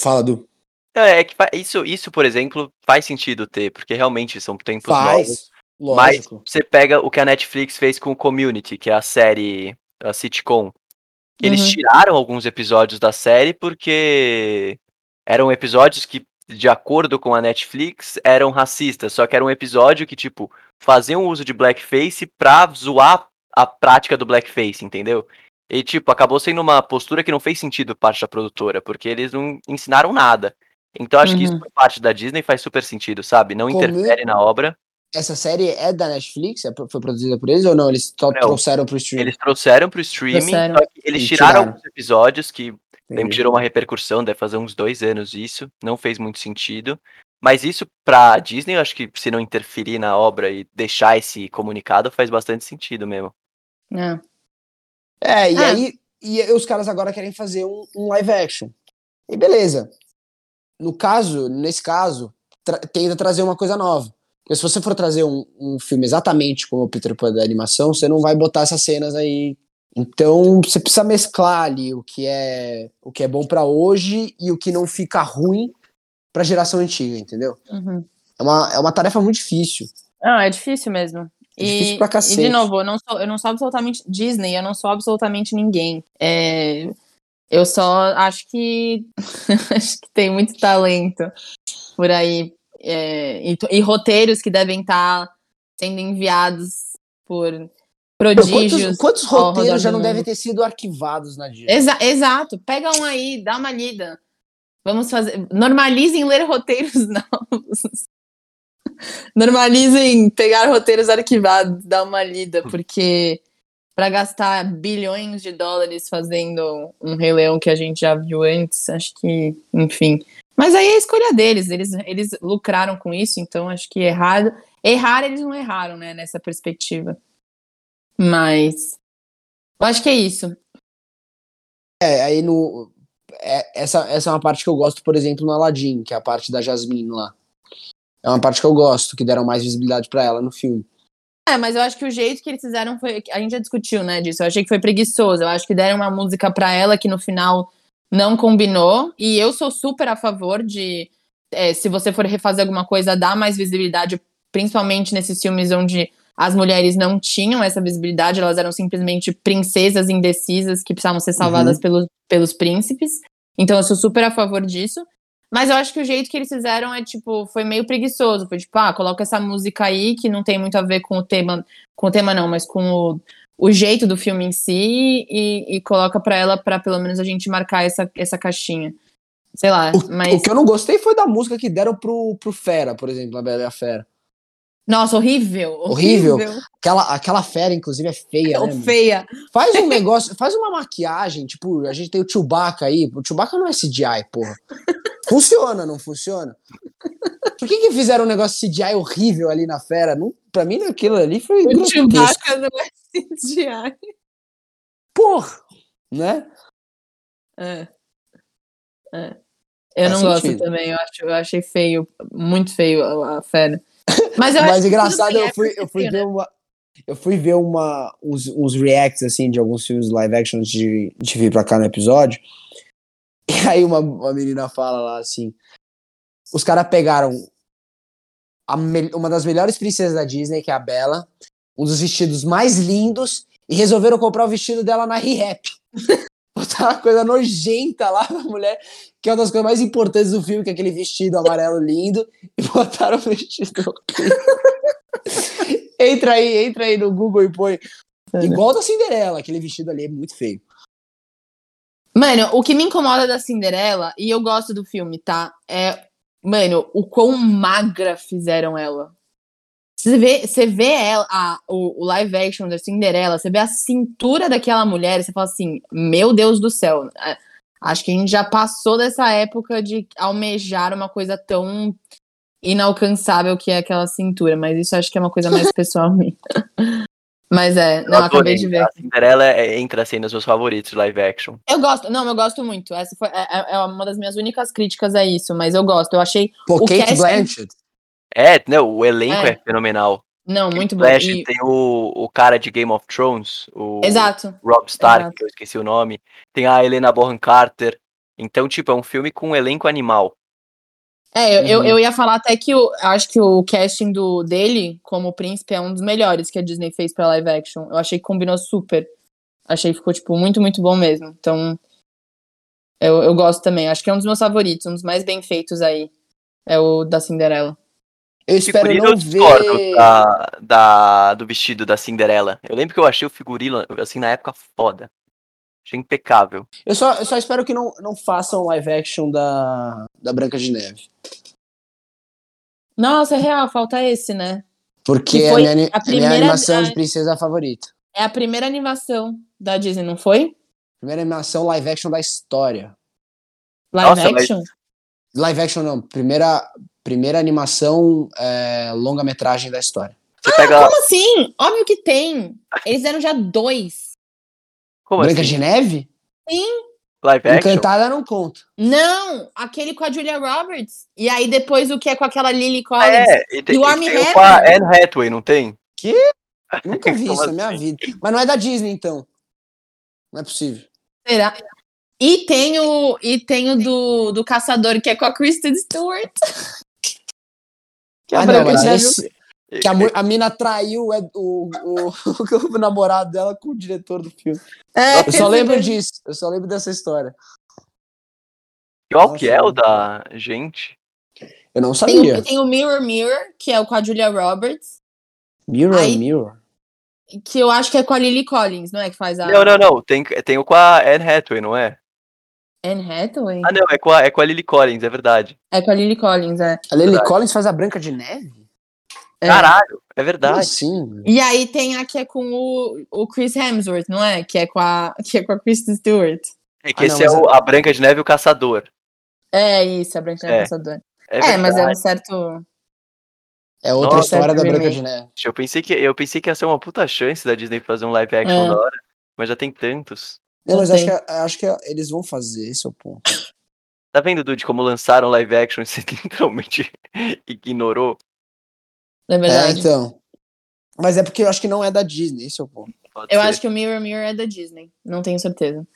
Fala, Du. é que fa- isso, isso, por exemplo, faz sentido ter, porque realmente são tempos novos. Faz, Mas lógico. você pega o que a Netflix fez com o Community, que é a série, a sitcom. Eles Uhum. tiraram alguns episódios da série porque eram episódios que, de acordo com a Netflix, eram racistas. Só que era um episódio que, tipo, faziam uso de blackface pra zoar a prática do blackface, entendeu? E, tipo, acabou sendo uma postura que não fez sentido parte da produtora, porque eles não ensinaram nada. Então acho que isso Uhum. por parte da Disney faz super sentido, sabe? Não interfere na obra. Essa série é da Netflix? É- Foi produzida por eles ou não? Eles só Não. trouxeram pro stream? Eles trouxeram pro streaming, Trouxeram. só que eles tiraram, tiraram. alguns episódios que lembro gerou uma repercussão, deve fazer uns dois anos isso, não fez muito sentido. Mas isso pra Disney, eu acho que se não interferir na obra e deixar esse comunicado, faz bastante sentido mesmo. É. É, e É. aí e os caras agora querem fazer um, um live action. E beleza. No caso, nesse caso, tra tenta trazer uma coisa nova. Porque se você for trazer um, um filme exatamente como o Peter Pan da animação, você não vai botar essas cenas aí. Então você precisa mesclar ali o que é o que é bom pra hoje e o que não fica ruim pra geração antiga, entendeu? Uhum. É uma, é uma tarefa muito difícil. Não, é difícil mesmo. É difícil pra e cacete. de novo, eu não sou, eu não sou absolutamente Disney, eu não sou absolutamente ninguém. É, eu só acho que acho que tem muito talento por aí é, e, e roteiros que devem estar sendo enviados por prodígios. Quantos, quantos roteiros já não devem ter sido arquivados na Disney? Exa- exato, pega um aí, dá uma lida. Vamos fazer. Normalizem ler roteiros novos. Normalizem pegar roteiros arquivados, dar uma lida, porque para gastar bilhões de dólares fazendo um Rei Leão que a gente já viu antes, acho que, enfim. Mas aí é a escolha deles, eles, eles lucraram com isso, então acho que errado. Errar, eles não erraram, né, nessa perspectiva. Mas. Eu acho que é isso. É, aí no. é, essa, essa é uma parte que eu gosto, por exemplo, no Aladdin, que é a parte da Jasmine lá. É uma parte que eu gosto, que deram mais visibilidade pra ela no filme. É, mas eu acho que o jeito que eles fizeram foi. A gente já discutiu, né, disso. Eu achei que foi preguiçoso. Eu acho que deram uma música pra ela que no final não combinou. E eu sou super a favor de. é, se você for refazer alguma coisa, dar mais visibilidade, principalmente nesses filmes onde as mulheres não tinham essa visibilidade, elas eram simplesmente princesas indecisas que precisavam ser salvadas pelos, pelos príncipes. Então eu sou super a favor disso. Mas eu acho que o jeito que eles fizeram é, tipo, foi meio preguiçoso. Foi tipo, ah, coloca essa música aí que não tem muito a ver com o tema. Com o tema, não, mas com o, o jeito do filme em si e, e coloca pra ela pra pelo menos a gente marcar essa, essa caixinha. Sei lá, O, mas. o que eu não gostei foi da música que deram pro, pro Fera, por exemplo, a Bela e a Fera. Nossa, horrível. Horrível. Horrível. Aquela, aquela fera, inclusive, é feia, né? mano? feia. Faz um negócio, faz uma maquiagem, tipo, a gente tem o Chewbacca aí. O Chewbacca não é CGI, porra. Funciona, não funciona? Por que que fizeram um negócio CGI horrível ali na fera? Não, pra mim, aquilo ali foi O grotesco. Chewbacca não é CGI. Porra, né? É. É. Eu Faz não gosto também, eu, acho, eu achei feio, muito feio a, a fera. Mas eu Mas engraçado, bem, eu é fui, eu fui feio, ver né? uma. Eu fui ver uma, uns, uns reacts assim, de alguns filmes live action antes de, de vir pra cá no episódio. E aí uma, uma menina fala lá assim: os caras pegaram me- uma das melhores princesas da Disney, que é a Bella, um dos vestidos mais lindos, e resolveram comprar o vestido dela na Re-Rap. Botaram uma coisa nojenta lá pra mulher, que é uma das coisas mais importantes do filme, que é aquele vestido amarelo lindo, e botaram o vestido Entra aí, entra aí no Google e põe. Igual da Cinderela, aquele vestido ali é muito feio. Mano, o que me incomoda da Cinderela, e eu gosto do filme, tá? É, mano, o quão magra fizeram ela. Você vê, você vê ela, a- o, o live action da Cinderela, você vê a cintura daquela mulher, e você fala assim, meu Deus do céu. é, Acho que a gente já passou dessa época de almejar uma coisa tão inalcançável que é aquela cintura, mas isso acho que é uma coisa mais pessoal minha. Mas é, Eu não, acabei de ver. A Cinderela é- entra assim nos meus favoritos de live action. Eu gosto, não, eu gosto muito. Essa foi, é, é- é uma das minhas únicas críticas a isso, mas eu gosto. Eu achei, Pô, O Kate casting- Blanchett. É, não, o elenco é, É. fenomenal. não, muito bom. Flash E- tem o, o cara de Game of Thrones, o exato. Rob Stark, Exato. que eu esqueci o nome. Tem a Helena Bonham Carter. Então, tipo, é um filme com um elenco animal. É, eu, eu, Uhum. eu ia falar até que eu acho que o casting do, dele como príncipe é um dos melhores que a Disney fez pra live action. Eu achei que combinou super. Achei que ficou, tipo, muito, muito bom mesmo. Então, eu, eu gosto também. Acho que é um dos meus favoritos, um dos mais bem feitos aí. É o da Cinderela. Eu espero Figurino não eu discordo ver. da, da- do vestido da Cinderela. Eu lembro que eu achei o figurino, assim, na época foda. Achei impecável. Eu só, eu só espero que não, não façam live action da, da Branca de Neve. Nossa, é real, falta esse, né? Porque Que é a foi minha, a é minha primeira- animação a- de princesa favorita. É a primeira animação da Disney, não foi? Primeira animação live action da história. Live Nossa, mas- action? Live action não, primeira, primeira animação é, longa-metragem da história. Você pega. Como assim? Óbvio que tem. Eles eram já dois. Como Branca assim? de Neve? Live action? Encantada não conta. Não, aquele com a Julia Roberts. E aí depois o que é com aquela Lily Collins. É, e tem, E o Armie tem o com a Hammer? Anne Hathaway, não tem? Nunca vi isso na minha assim? vida. Mas não é da Disney, então. Não é possível. Será? E tem o, e tem o do, do Caçador, que é com a Kristen Stewart. Que é a ah, não, Branca mas de Neve. esse, que a, a mina traiu é, o, o, o namorado dela com o diretor do filme. É, Eu só lembro mesmo. disso. Eu só lembro dessa história. Qual que é o da gente? Eu não Tem sabia. o, tem o Mirror Mirror, que é o com a Julia Roberts. Mirror, Aí- Mirror. Que eu acho que é com a Lily Collins, não é? Que faz a Não, não, não. Tem, tem o com a Anne Hathaway, não é? Anne Hathaway? Ah, não, é com a, é com a Lily Collins, é verdade. É com a Lily Collins, é. A Lily Verdade. Collins faz a Branca de Neve? É. Caralho, é verdade. assim? E aí tem a que é com o, o Chris Hemsworth, não é? Que é com a, que é com a Kristen Stewart. É que Ah, não, esse é mas o, a Branca de Neve e o Caçador. É isso, a Branca de Neve É. Caçador. É, É, mas é um certo. É outra Nossa, história da Branca de Neve. Eu pensei, que, eu pensei que ia ser uma puta chance da Disney fazer um live action É. da hora, mas já tem tantos. Não, Não mas acho que, acho que eles vão fazer, esse é o ponto. Tá vendo, Dude, como lançaram live action e você literalmente ignorou? É É, verdade. então. Mas é porque eu acho que não é da Disney, esse é o ponto. Pode Eu ser. acho que o Mirror Mirror é da Disney. Não tenho certeza.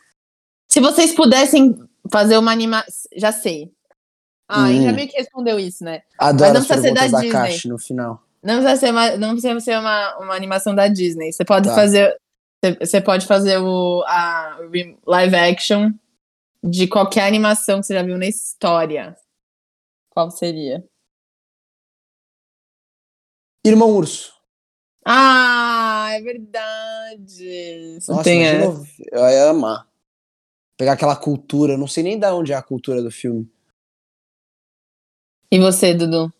Se vocês pudessem fazer uma animação. Já sei. Ah, gente já Hum. meio que respondeu isso, né? Adoro não as precisa ser da da, Disney. Caixa no final. Não precisa ser uma, não precisa ser uma, uma animação da Disney. Você pode Tá. fazer. Você- pode fazer o a live action de qualquer animação que você já viu na história. Qual seria? Irmão Urso. Ah, é verdade. Nossa, Tem essa. eu ia amar. Pegar aquela cultura, eu não sei nem da onde é a cultura do filme. E você, Dudu?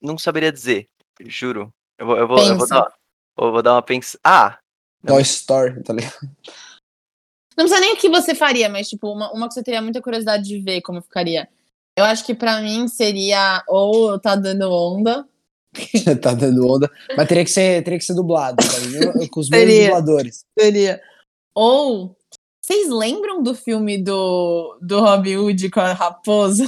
Não saberia dizer, juro. Eu vou, eu vou, eu vou dar, eu vou dar uma pens... Ah. Toy Story, tá ligado? Não precisa nem o que você faria, mas, tipo, uma, uma que você teria muita curiosidade de ver como ficaria. Eu acho que pra mim seria ou tá dando onda. tá dando onda. Mas teria que ser, teria que ser dublado, tá ligado? Com os mesmos Seria. dubladores. Seria. Ou. Vocês lembram do filme do, do Robin Hood com a raposa?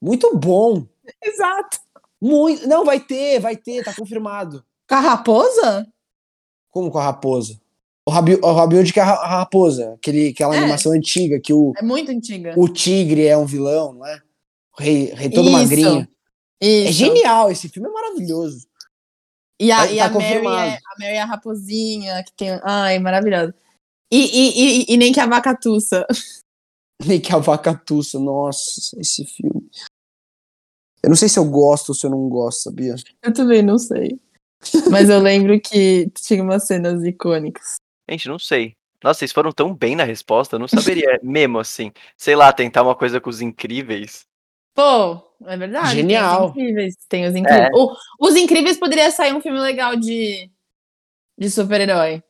Muito bom. Exato. Muito. Não, vai ter, vai ter, tá confirmado. Com a raposa? Como com a raposa? O Rabi, o que é a ra- a raposa. Aquele, aquela É. animação antiga que o, É muito antiga. o tigre é um vilão, não é? O rei, rei todo Isso. magrinho. Isso. É genial, esse filme é maravilhoso. E a, Tá- e tá a, Mary é, a Mary é a raposinha, que tem. Ai, maravilhoso. E, e, e, e nem que a vaca tussa. Nem que a vaca tussa, nossa, esse filme. Eu não sei se eu gosto ou se eu não gosto, sabia? Eu também não sei. Mas eu lembro que tinha umas cenas icônicas. gente, não sei. Nossa, vocês foram tão bem na resposta, eu não saberia mesmo assim. Sei lá, tentar uma coisa com os incríveis. Pô, é verdade. Genial. Tem os incríveis. Tem os incríveis. É. O- os incríveis poderia sair um filme legal de, de super-herói.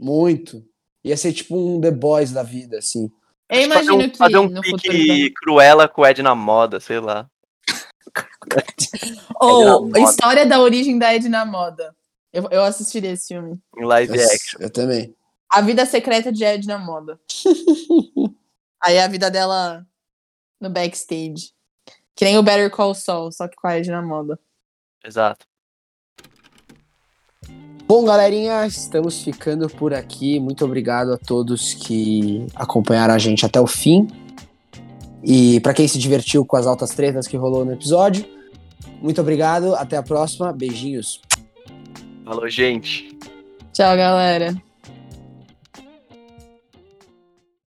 Muito. Ia ser tipo um The Boys da vida, assim. Eu Fazer imagino um, que fazer um no pique futuro. cruela com o Ed na moda, sei lá. Ou a história da origem da Ed na moda. Eu, eu assistiria esse filme. Em live Eu, action. eu também. A vida secreta de Ed na moda. Aí a vida dela no backstage. Que nem o Better Call Saul, só que com a Ed na moda. Exato. Bom, galerinha, estamos ficando por aqui. Muito obrigado a todos que acompanharam a gente até o fim. E para quem se divertiu com as altas tretas que rolou no episódio, muito obrigado. Até a próxima. Beijinhos. Falou, gente. Tchau, galera.